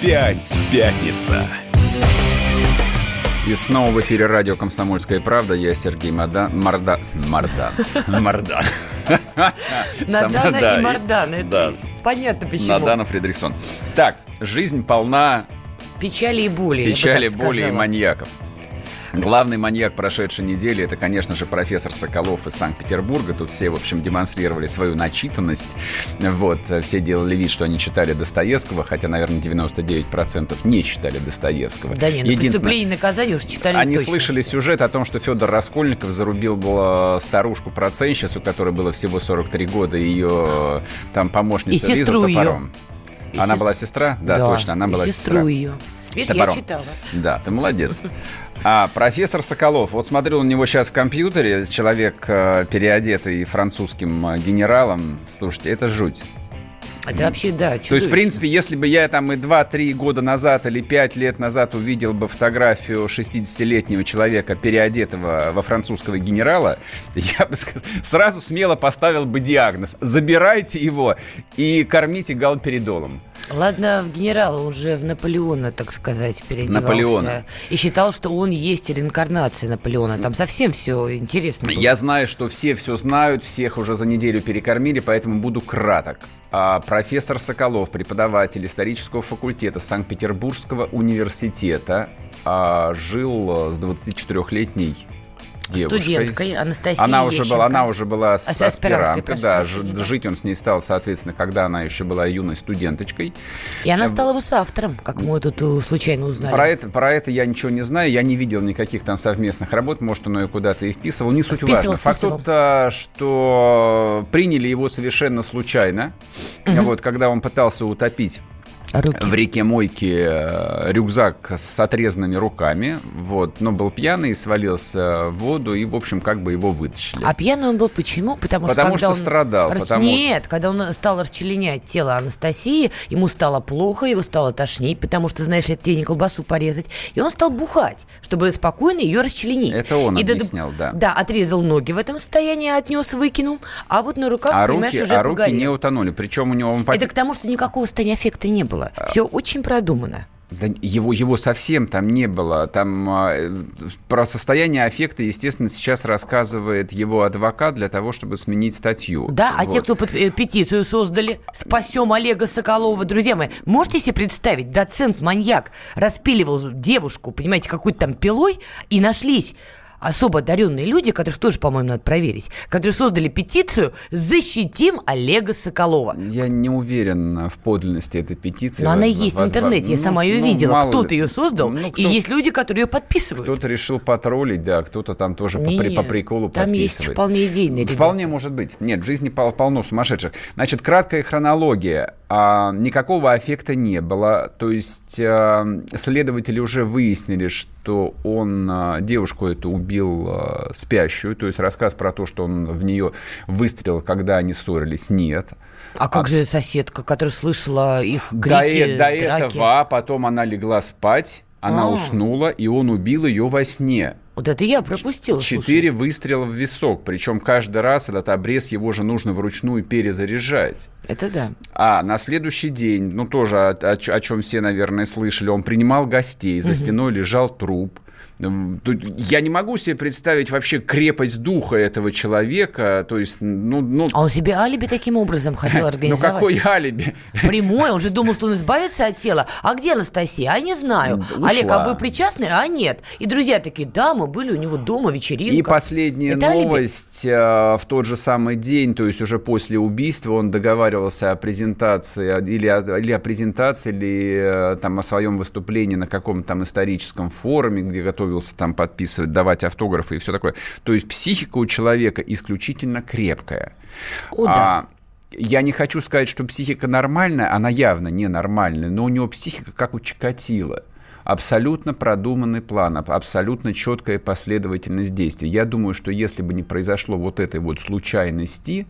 Опять пятница. И снова в эфире радио «Комсомольская правда». Я Сергей Мордан. Морда... Мордан. Мордан. Надана и Мардан. Это понятно почему. Надана Фредериксон. Так, жизнь полна... Печали и боли. Печали, боли и маньяков. Главный маньяк прошедшей недели это, конечно же, профессор Соколов из Санкт-Петербурга. Тут все, в общем, демонстрировали свою начитанность. Вот, все делали вид, что они читали Достоевского, хотя, наверное, 99% не читали Достоевского. Да нет, ну преступление и наказание уж читали Они слышали все. сюжет о том, что Федор Раскольников зарубил старушку-проценщицу, которой было всего 43 года, ее там помощница и Лиза топором. И она сест... была сестра? Да, да, точно, она была сестру сестра. ее. Видишь, Топором. я читала. Да, ты молодец. А профессор Соколов, вот смотрю на него сейчас в компьютере, человек э, переодетый французским э, генералом. Слушайте, это жуть. Это вообще, да, То есть, в принципе, если бы я там и 2-3 года назад или 5 лет назад увидел бы фотографию 60-летнего человека, переодетого во французского генерала, я бы сразу смело поставил бы диагноз. Забирайте его и кормите галперидолом. Ладно, генерал уже в Наполеона, так сказать, переодевался. Наполеона. И считал, что он есть реинкарнация Наполеона. Там совсем все интересно. Было. Я знаю, что все все знают, всех уже за неделю перекормили, поэтому буду краток. А профессор Соколов, преподаватель исторического факультета Санкт-Петербургского университета, а, жил с 24-летней девушкой. Студенткой Анастасией она уже Ещенко. была, она уже была с аспиранткой, да, да. жить он с ней стал, соответственно, когда она еще была юной студенточкой. И она стала его соавтором, как мы тут э, случайно узнали. Про это, про это я ничего не знаю, я не видел никаких там совместных работ, может, он ее куда-то и вписывал, не суть Вписывал, важно. Факт вписывал. тот, что приняли его совершенно случайно, вот, когда он пытался утопить Руки. в реке Мойки э, рюкзак с отрезанными руками, вот, но был пьяный, свалился в воду и, в общем, как бы его вытащили. А пьяный он был почему? Потому, Потому когда что он страдал, рас- потому- Нет, когда он стал расчленять тело Анастасии, ему стало плохо, его стало тошнить, потому что, знаешь, это тебе не колбасу порезать. И он стал бухать, чтобы спокойно ее расчленить. Это он И объяснял, да. Да, отрезал ноги в этом состоянии, отнес, выкинул. А вот на руках, а понимаешь, руки, уже а руки погорел. не утонули. Причем у него он Это к тому, что никакого состояния аффекта не было. А. Все очень продумано. Да его, его совсем там не было. Там э, про состояние аффекта, естественно, сейчас рассказывает его адвокат для того, чтобы сменить статью. Да, а Вот. те, кто под- э, петицию создали «Спасем Олега Соколова», друзья мои, можете себе представить, доцент-маньяк распиливал девушку, понимаете, какой-то там пилой, и нашлись особо одаренные люди, которых тоже, по-моему, надо проверить, которые создали петицию «Защитим Олега Соколова». Я не уверен в подлинности этой петиции. Но она Воз- есть в интернете, я ну, сама ее ну, видела. Кто-то ли. ее создал, Ну, и кто- есть люди, которые ее подписывают. Кто-то решил потроллить, да, кто-то там тоже по, Не, при- по приколу Там есть подписывает. вполне идейные ребята. Вполне может быть. Нет, в жизни пол- полно сумасшедших. Значит, краткая хронология. А, никакого аффекта не было. То есть а, следователи уже выяснили, что он а, девушку эту убил а, спящую. То есть рассказ про то, что он в нее выстрелил, когда они ссорились, нет. А как же соседка, которая слышала их До, крики, э- до драки? этого, а потом она легла спать, она А. уснула, и он убил ее во сне. Вот это я пропустила, слушай. Четыре выстрела в висок. Причем каждый раз этот обрез его же нужно вручную перезаряжать. Это да. А на следующий день, ну тоже о, о о чем все, наверное, слышали, он принимал гостей, за стеной лежал труп. Я не могу себе представить вообще крепость духа этого человека. То есть, ну, ну, А он себе алиби таким образом хотел ну организовать? какой алиби? Прямой, он же думал, что он избавится от тела. А где Анастасия? А не знаю. Ушла. Олег, а вы причастны? А нет. И друзья такие, да, мы были у него дома, вечеринка. И последняя Это алиби? новость. э, В тот же самый день, то есть уже после убийства, он договаривался о презентации о- или о, или о презентации, или э, там о своем выступлении на каком-то там историческом форуме, где готовился там подписывать, давать автографы и все такое. То есть психика у человека исключительно крепкая. О, да. А, я не хочу сказать, что психика нормальная, она явно ненормальная, но у него психика как у Чикатила абсолютно продуманный план, абсолютно четкая последовательность действий. Я думаю, что если бы не произошло вот этой вот случайности,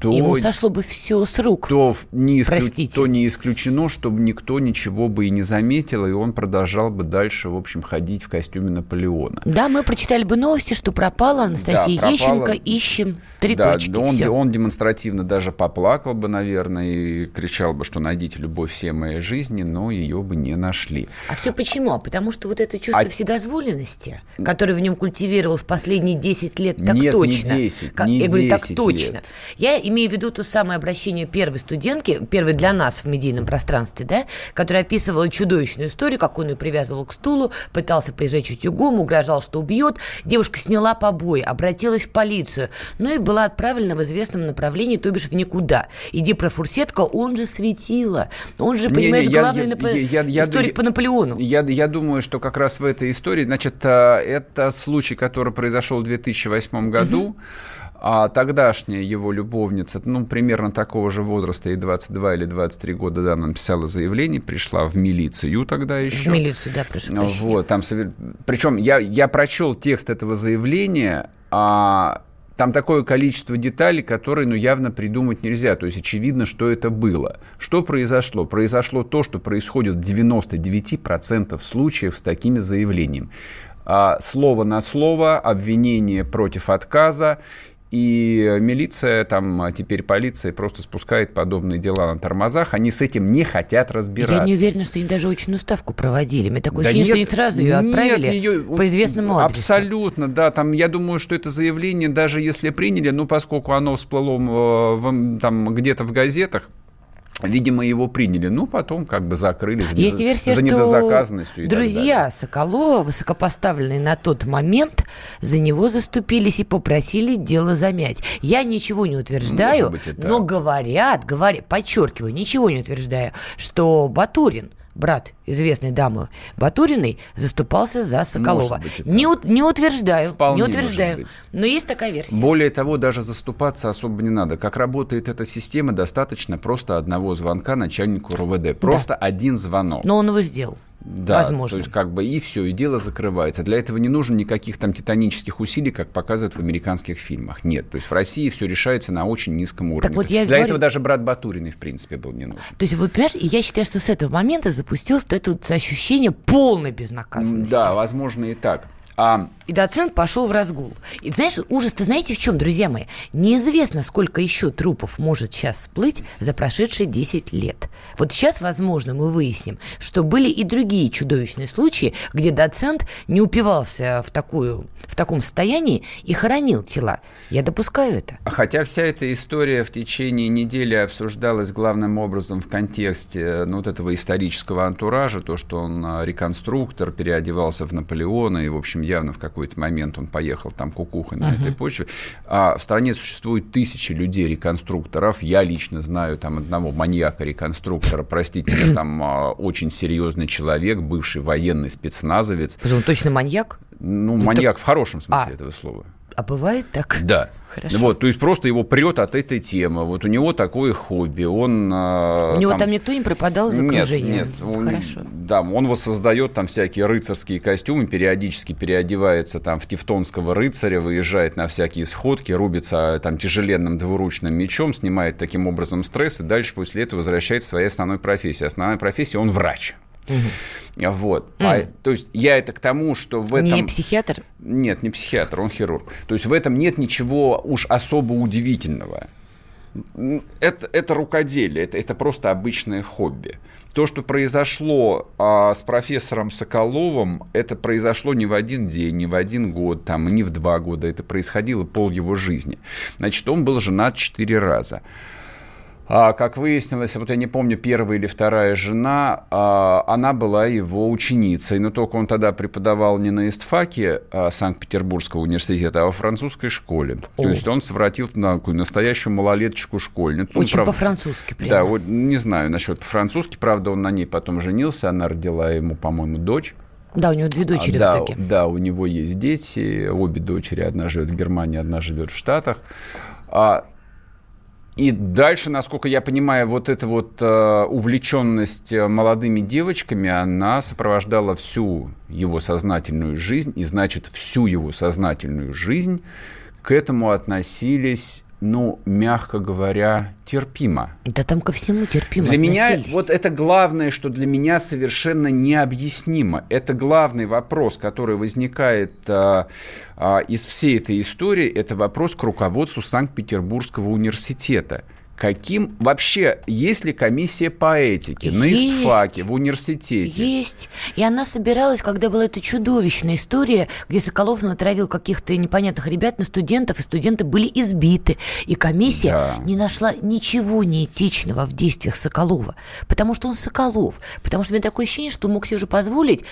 то, Ему сошло бы все с рук. То не, исклю... то не исключено, чтобы никто ничего бы и не заметил, и он продолжал бы дальше, в общем, ходить в костюме Наполеона. Да, мы прочитали бы новости, что пропала Анастасия да, пропала... Ещенко, ищем три да, точки. Да, он, все. он демонстративно даже поплакал бы, наверное, и кричал бы, что найдите любовь всей моей жизни, но ее бы не нашли. А все почему? А потому что вот это чувство а... вседозволенности, которое в нем культивировалось последние 10 лет, так Нет, точно. Не 10, как... не Я говорю, так лет. точно. Я имею в виду то самое обращение первой студентки, первой для нас в медийном пространстве, да, которая описывала чудовищную историю, как он ее привязывал к стулу, пытался прижечь утюгом, угрожал, что убьет. Девушка сняла побои, обратилась в полицию, ну и была отправлена в известном направлении, то бишь в никуда. Иди про Фурсетка, он же светило. Он же, понимаешь, не, не, главный я, напо... я, я, историк я, по Наполеону. Я, я думаю, что как раз в этой истории, значит, а, это случай, который произошел в 2008 году. Угу. А тогдашняя его любовница, ну, примерно такого же возраста, ей 22 или 23 года, да, она написала заявление, пришла в милицию тогда еще. В милицию, да, прощения. Вот, там, причем я, я прочел текст этого заявления, а там такое количество деталей, которые, ну, явно придумать нельзя. То есть очевидно, что это было. Что произошло? Произошло то, что происходит в 99% случаев с такими заявлениями. А, слово на слово, обвинение против отказа, и милиция, там а теперь полиция просто спускает подобные дела на тормозах. Они с этим не хотят разбираться. Я не уверена, что они даже очную ставку проводили. Мне такое да ощущение, нет, что они сразу ее отправили нет, ее, по известному адресу. Абсолютно, да. Там, я думаю, что это заявление, даже если приняли, ну, поскольку оно всплыло в, там где-то в газетах, Видимо, его приняли, ну, потом как бы закрыли за, Есть версия, за недозаказанностью. Что друзья Соколова, высокопоставленные на тот момент, за него заступились и попросили дело замять. Я ничего не утверждаю, быть, но говорят, говорят, подчеркиваю, ничего не утверждаю, что Батурин брат известной дамы Батуриной, заступался за Соколова. Быть, не, не утверждаю, Вполне не утверждаю, но есть такая версия. Более того, даже заступаться особо не надо. Как работает эта система, достаточно просто одного звонка начальнику РОВД. Просто да. один звонок. Но он его сделал. Да, Возможно. то есть как бы и все, и дело закрывается. Для этого не нужно никаких там титанических усилий, как показывают в американских фильмах. Нет, то есть в России все решается на очень низком уровне. Так вот я Для говорю... этого даже брат Батуриной, в принципе, был не нужен. То есть, вы понимаешь, я считаю, что с этого момента это вот ощущение полной безнаказанности. Да, возможно и так. А... И доцент пошел в разгул. И знаешь, ужас-то знаете в чем, друзья мои? Неизвестно, сколько еще трупов может сейчас всплыть за прошедшие 10 лет. Вот сейчас, возможно, мы выясним, что были и другие чудовищные случаи, где доцент не упивался в, такую, в таком состоянии и хоронил тела. Я допускаю это. Хотя вся эта история в течение недели обсуждалась главным образом в контексте ну, вот этого исторического антуража, то, что он а, реконструктор, переодевался в Наполеона и, в общем, явно в какой-то момент он поехал там кукухой на uh-huh. этой почве. А в стране существует тысячи людей-реконструкторов. Я лично знаю там одного маньяка-реконструктора, простите меня, там а, очень серьезный человек, бывший военный спецназовец. Он точно маньяк? Ну, маньяк в хорошем смысле а, этого слова. А бывает так? Да. Хорошо. Вот, то есть просто его прет от этой темы. Вот у него такое хобби. Он, а, у него там, там никто не пропадал из окружения? Нет, нет. Хорошо. Да, он воссоздает там всякие рыцарские костюмы, периодически переодевается там в тевтонского рыцаря, выезжает на всякие сходки, рубится там тяжеленным двуручным мечом, снимает таким образом стресс и дальше после этого возвращается к своей основной профессии. Основная профессия – он врач. Угу. Вот. Угу. А, то есть я это к тому, что в этом... Не психиатр? Нет, не психиатр, он хирург. То есть в этом нет ничего уж особо удивительного. Это, это рукоделие, это, это просто обычное хобби. То, что произошло а, с профессором Соколовым, это произошло не в один день, не в один год, там, не в два года, это происходило пол его жизни. Значит, он был женат четыре раза. А, как выяснилось, вот я не помню, первая или вторая жена, а, она была его ученицей, но только он тогда преподавал не на истфаке а, Санкт-Петербургского университета, а во французской школе. О. То есть он совратился на такую настоящую малолеточку-школьницу. Очень прав... по-французски прямо. Да, вот, не знаю насчет по-французски, правда, он на ней потом женился, она родила ему, по-моему, дочь. Да, у него две дочери да, в итоге. Да, у него есть дети, обе дочери, одна живет в Германии, одна живет в Штатах. А, и дальше, насколько я понимаю, вот эта вот э, увлеченность э, молодыми девочками, она сопровождала всю его сознательную жизнь, и значит, всю его сознательную жизнь к этому относились ну, мягко говоря, терпимо. Да там ко всему терпимо Для меня вот это главное, что для меня совершенно необъяснимо. Это главный вопрос, который возникает а, а, из всей этой истории. Это вопрос к руководству Санкт-Петербургского университета – каким вообще есть ли комиссия по этике есть, на ИСТФАКе в университете? Есть. И она собиралась, когда была эта чудовищная история, где Соколов натравил каких-то непонятных ребят на студентов, и студенты были избиты. И комиссия да. не нашла ничего неэтичного в действиях Соколова. Потому что он Соколов. Потому что у меня такое ощущение, что он мог себе уже позволить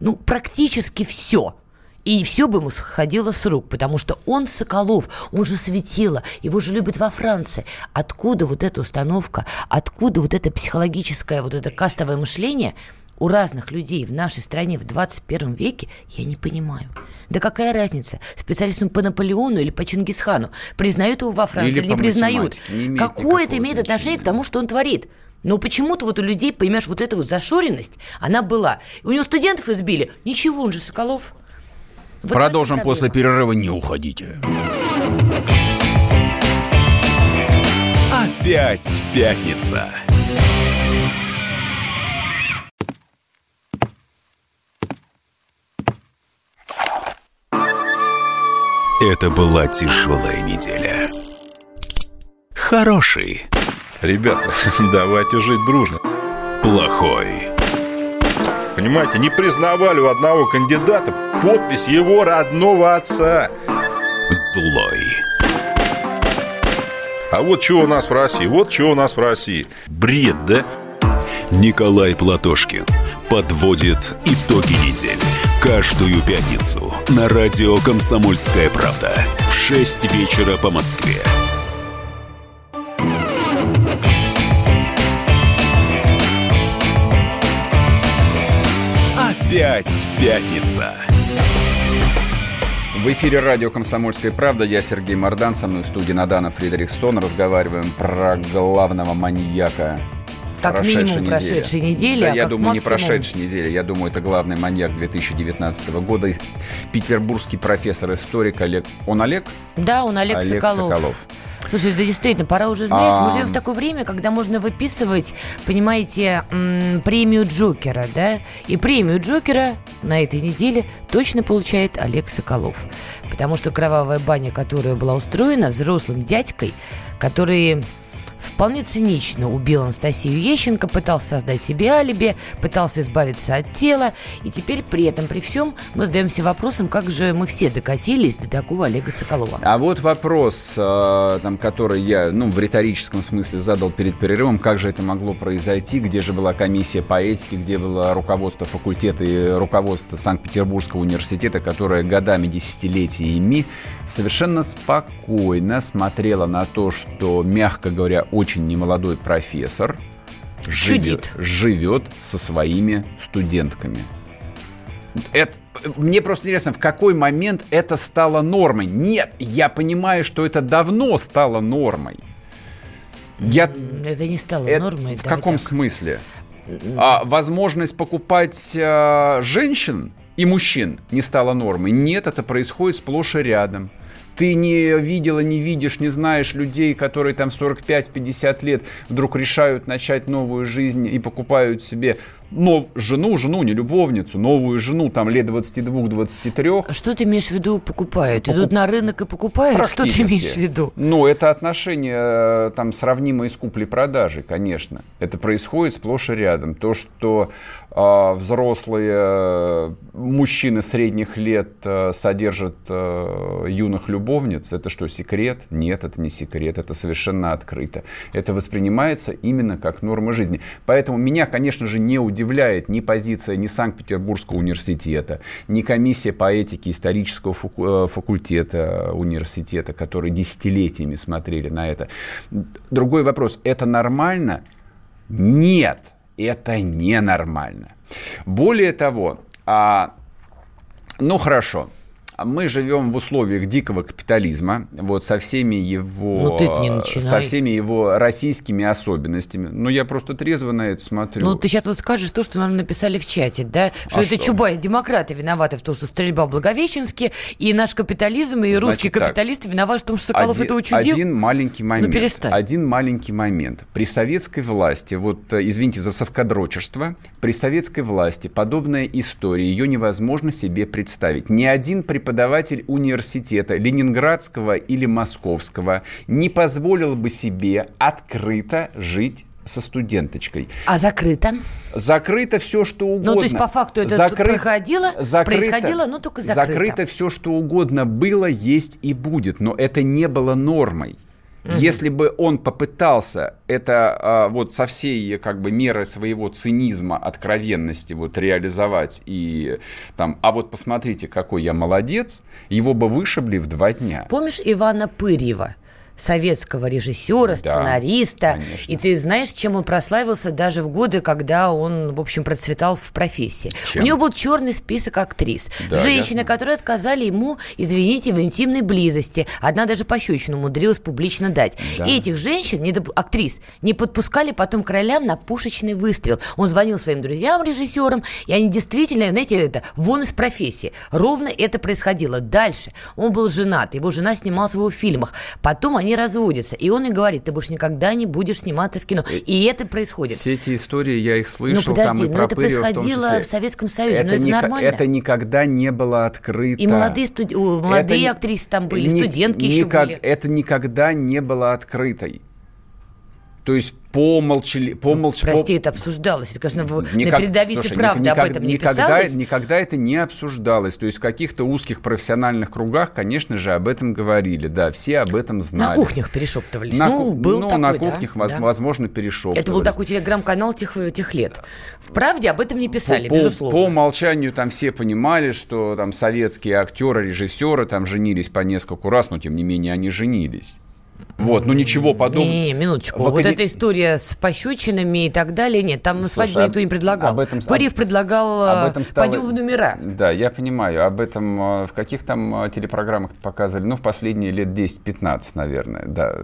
ну, практически все – и все бы ему сходило с рук, потому что он Соколов, он же светило, его же любят во Франции. Откуда вот эта установка, откуда вот это психологическое, вот это кастовое мышление у разных людей в нашей стране в 21 веке, я не понимаю. Да какая разница, специалистам по Наполеону или по Чингисхану, признают его во Франции или, или не признают? Не Какое это имеет значения. отношение к тому, что он творит? Но почему-то вот у людей, понимаешь, вот эта вот зашоренность, она была. У него студентов избили. Ничего, он же Соколов. Вот Продолжим после перерыва. Не уходите. Опять пятница. Это была тяжелая неделя. Хороший. Ребята, давайте жить дружно. Плохой. Понимаете, не признавали у одного кандидата подпись его родного отца. Злой. А вот что у нас в России, вот что у нас в России. Бред, да? Николай Платошкин подводит итоги недели. Каждую пятницу на радио «Комсомольская правда» в 6 вечера по Москве. Опять пятница. В эфире радио «Комсомольская правда». Я Сергей Мордан. Со мной в студии Надана Фредериксон. Разговариваем про главного маньяка как прошедшей минимум недели. прошедшей недели. Да, а я думаю, максимум... не прошедшей недели. Я думаю, это главный маньяк 2019 года. Петербургский профессор-историк Олег. Он Олег? Да, он Олег, Олег Соколов. Соколов. Слушай, это действительно, пора уже, знаешь, а... мы живем в такое время, когда можно выписывать, понимаете, премию Джокера, да? И премию Джокера на этой неделе точно получает Олег Соколов. Потому что кровавая баня, которая была устроена взрослым дядькой, который вполне цинично убил Анастасию Ещенко, пытался создать себе алиби, пытался избавиться от тела, и теперь при этом, при всем, мы задаемся вопросом, как же мы все докатились до такого Олега Соколова. А вот вопрос, э, там, который я, ну, в риторическом смысле задал перед перерывом, как же это могло произойти, где же была комиссия по этике, где было руководство факультета и руководство Санкт-Петербургского университета, которое годами, десятилетиями совершенно спокойно смотрела на то, что, мягко говоря, очень немолодой профессор живет, живет со своими студентками. Это, мне просто интересно, в какой момент это стало нормой? Нет, я понимаю, что это давно стало нормой. Я... Это не стало это, нормой. В каком так. смысле? А, возможность покупать а, женщин и мужчин не стала нормой. Нет, это происходит сплошь и рядом ты не видела, не видишь, не знаешь людей, которые там 45-50 лет вдруг решают начать новую жизнь и покупают себе но жену, жену, не любовницу, новую жену, там лет 22-23. А что ты имеешь в виду покупают? Покуп... Идут на рынок и покупают? Что ты имеешь в виду? Ну, это отношения э, там сравнимые с куплей-продажей, конечно. Это происходит сплошь и рядом. То, что э, взрослые мужчины средних лет э, содержат э, юных любовниц, это что, секрет? Нет, это не секрет, это совершенно открыто. Это воспринимается именно как норма жизни. Поэтому меня, конечно же, не удивляет удивляет ни позиция ни Санкт-Петербургского университета, ни комиссия по этике исторического э, факультета университета, которые десятилетиями смотрели на это. Другой вопрос, это нормально? Нет, это ненормально. Более того, А, ну, хорошо мы живем в условиях дикого капитализма, вот со всеми его, ну, со всеми его российскими особенностями. Но я просто трезво на это смотрю. Ну, ты сейчас вот скажешь то, что нам написали в чате, да? Что а это что? Чубайс, демократы виноваты в том, что стрельба в Благовещенске, и наш капитализм, и Значит, русские так, капиталисты виноваты в том, что Соколов один, это учудил. Один маленький ну, момент. Ну, перестань. Один маленький момент. При советской власти, вот, э, извините за совкадрочество, при советской власти подобная история, ее невозможно себе представить. Ни один преподаватель университета Ленинградского или Московского не позволил бы себе открыто жить со студенточкой. А закрыто? Закрыто все, что угодно. Ну, то есть, по факту это Закры... проходило, закрыто, происходило, но только закрыто. Закрыто все, что угодно было, есть и будет, но это не было нормой. Угу. Если бы он попытался это а, вот со всей как бы меры своего цинизма, откровенности вот реализовать и там, а вот посмотрите, какой я молодец, его бы вышибли в два дня. Помнишь Ивана Пырьева? Советского режиссера, сценариста. Да, и ты знаешь, чем он прославился даже в годы, когда он, в общем, процветал в профессии. Чем? У него был черный список актрис. Да, Женщины, ясно. которые отказали ему, извините, в интимной близости. Одна даже пощечину умудрилась публично дать. Да. И этих женщин, не доп... актрис, не подпускали потом к ролям на пушечный выстрел. Он звонил своим друзьям, режиссерам, и они действительно, знаете, это вон из профессии. Ровно это происходило. Дальше он был женат, его жена снималась в его фильмах. Потом они разводятся. И он и говорит, ты больше никогда не будешь сниматься в кино. И это происходит. Все эти истории, я их слышал. Ну подожди, но это происходило в, в Советском Союзе, это но это ни, нормально. Это никогда не было открыто. И молодые, студ... молодые это актрисы там были, ни, студентки еще были. Это никогда не было открытой. То есть по молчали... По ну, молч... Прости, по... это обсуждалось. Это, конечно, в... Никак... на передовице Слушай, правды никак... об этом не никогда, писалось. Никогда это не обсуждалось. То есть в каких-то узких профессиональных кругах, конечно же, об этом говорили. Да, все об этом знали. На кухнях перешептывались. На, ну, был ну такой, на кухнях, да? возможно, перешептывались. Это был такой телеграм-канал тех, тех лет. В «Правде» об этом не писали, по, безусловно. По умолчанию там все понимали, что там советские актеры, режиссеры там женились по нескольку раз, но тем не менее они женились. Вот, ну ничего подобного. Не, не, минуточку. В вот эта история с пощечинами и так далее, нет, там на свадьбу Слушай, никто не предлагал. Об этом, Пырьев предлагал об этом стало... пойдем в номера. Да, я понимаю. Об этом э, в каких там э, телепрограммах показывали? Ну, в последние лет 10-15, наверное, да.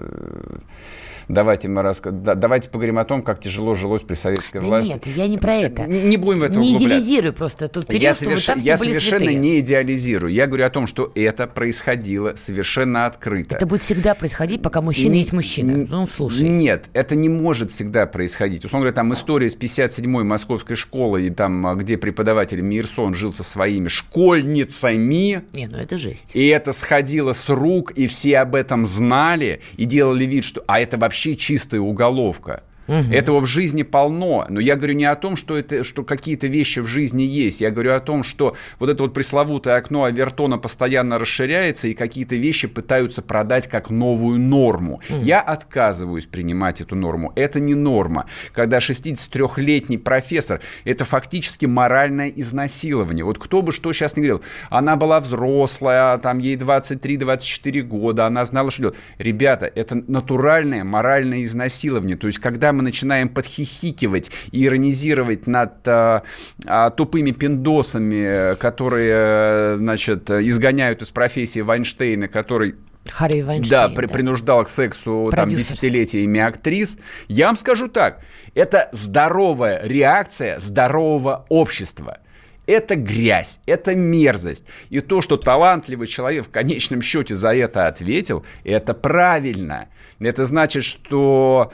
Давайте мы рас... да, давайте поговорим о том, как тяжело жилось при советской да власти. Нет, я не про это. Не, не будем в это Не идеализируй просто тот период, я соверш... там Я совершенно святые. не идеализирую. Я говорю о том, что это происходило совершенно открыто. Это будет всегда происходить, пока мужчина есть мужчина. Ну, слушай. Нет, это не может всегда происходить. Условно говоря, там история с 57-й московской школы, и там, а, где преподаватель Мирсон жил со своими школьницами. Не, ну это жесть. И это сходило с рук, и все об этом знали, и делали вид, что... А это вообще чистая уголовка. Угу. Этого в жизни полно. Но я говорю не о том, что, это, что какие-то вещи в жизни есть. Я говорю о том, что вот это вот пресловутое окно Авертона постоянно расширяется, и какие-то вещи пытаются продать как новую норму. Угу. Я отказываюсь принимать эту норму. Это не норма. Когда 63-летний профессор, это фактически моральное изнасилование. Вот кто бы что сейчас не говорил. Она была взрослая, там ей 23-24 года, она знала, что делать. Ребята, это натуральное моральное изнасилование. То есть, когда мы мы начинаем подхихикивать и иронизировать над а, а, тупыми пиндосами, которые, значит, изгоняют из профессии Вайнштейна, который Харри Вайнштейн. Да, при, да. принуждал к сексу Продюсер. там десятилетиями актрис. Я вам скажу так, это здоровая реакция здорового общества. Это грязь, это мерзость. И то, что талантливый человек в конечном счете за это ответил, это правильно. Это значит, что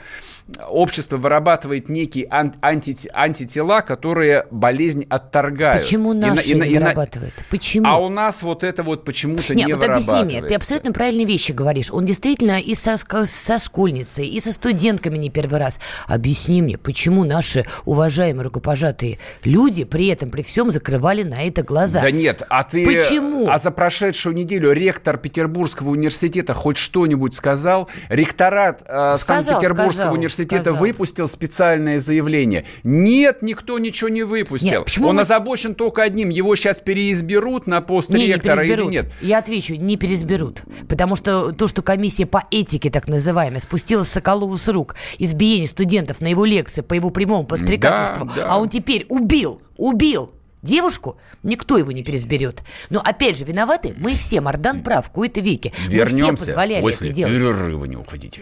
общество вырабатывает некие ан- анти- антитела, которые болезнь отторгают. Почему наши и, и, не и, вырабатывает? Почему? А у нас вот это вот почему-то Нет, не вот объясни мне, ты абсолютно правильные вещи говоришь. Он действительно и со, со школьницей, и со студентками не первый раз. Объясни мне, почему наши уважаемые рукопожатые люди при этом, при всем закрывали на это глаза? Да нет, а ты... Почему? А за прошедшую неделю ректор Петербургского университета хоть что-нибудь сказал? Ректорат э, Санкт-Петербургского университета университета сказал. выпустил специальное заявление. Нет, никто ничего не выпустил. Нет, почему Он мы... озабочен только одним. Его сейчас переизберут на пост не, ректора не или нет? Я отвечу, не переизберут. Потому что то, что комиссия по этике, так называемая, спустила Соколову с рук избиение студентов на его лекции по его прямому подстрекательству, да, да. а он теперь убил, убил девушку, никто его не пересберет. Но опять же, виноваты мы все. Мардан прав, в кои-то веке. Вернемся мы все позволяли после это делать. перерыва, не уходите.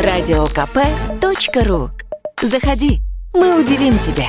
радиокп.ру Заходи, мы удивим тебя.